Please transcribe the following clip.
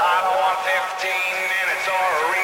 I don't want 15 minutes or